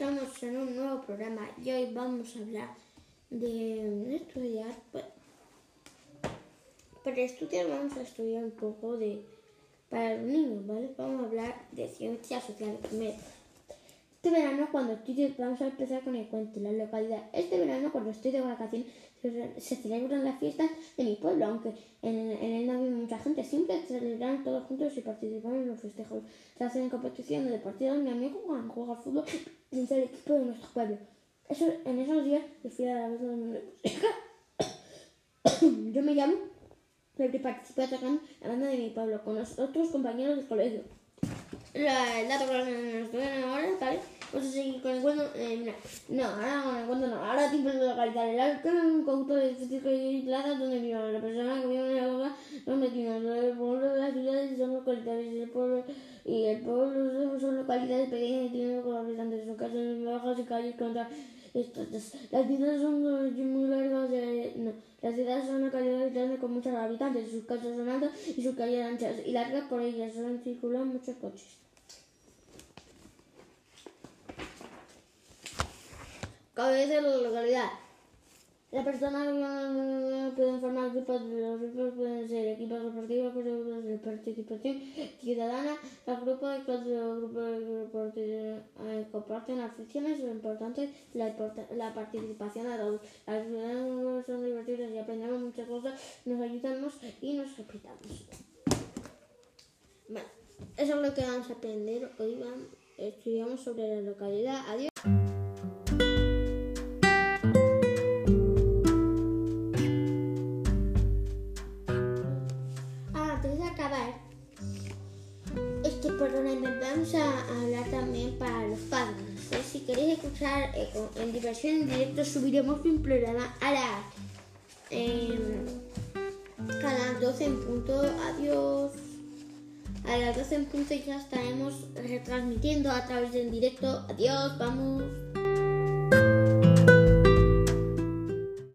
estamos en un nuevo programa y hoy vamos a hablar de estudiar. Pues, para estudiar vamos a estudiar un poco de para los niños, ¿vale? Vamos a hablar de ciencias sociales primero. Este verano, cuando estoy vamos a empezar con el cuento, la localidad. Este verano, cuando estoy de vacaciones, se celebran las fiestas de mi pueblo, aunque en, en gente. Siempre se celebran todos juntos y participan en los festejos. Se hacen competiciones de partidos. Mi amigo Juan juega al fútbol y es el equipo de nuestro pueblo. Eso, en esos días yo fui a la vez de Yo me llamo, pero participé atacando la banda de mi pueblo con los otros compañeros del colegio. La, el dato que nos ahora, ¿vale? Vamos a seguir con el cuento. Eh, no, ahora con el no. Ahora tipo de localizar el alto, un conjunto de edificios plazas donde viven las personas que viven en la ciudad, los vecinos, el pueblo de las ciudades son localidades y el pueblo son localidades pequeñas y tienen con habitantes, son casas bajas y calles contra estas. Las ciudades son muy largas, eh, no. Las ciudades son localidades grandes con muchos habitantes, sus casas son altas y sus calles anchas y largas por ellas, solo circulan muchos coches. cabeza de la localidad. Las personas pueden formar grupos, los grupos pueden ser equipos deportivos, de participación ciudadana, los grupos clase grupos eh, comparten aficiones, lo importante la, la participación de todos. Las ciudadanas son divertidas y aprendemos muchas cosas, nos ayudamos y nos respetamos. Bueno, eso es lo que vamos a aprender hoy. Estudiamos sobre la localidad. Adiós. Vamos a hablar también para los padres. Si queréis escuchar eh, en diversión en directo, subiremos un programa a las, a las 12 en punto. Adiós. A las 12 en punto ya estaremos retransmitiendo a través del directo. Adiós, vamos.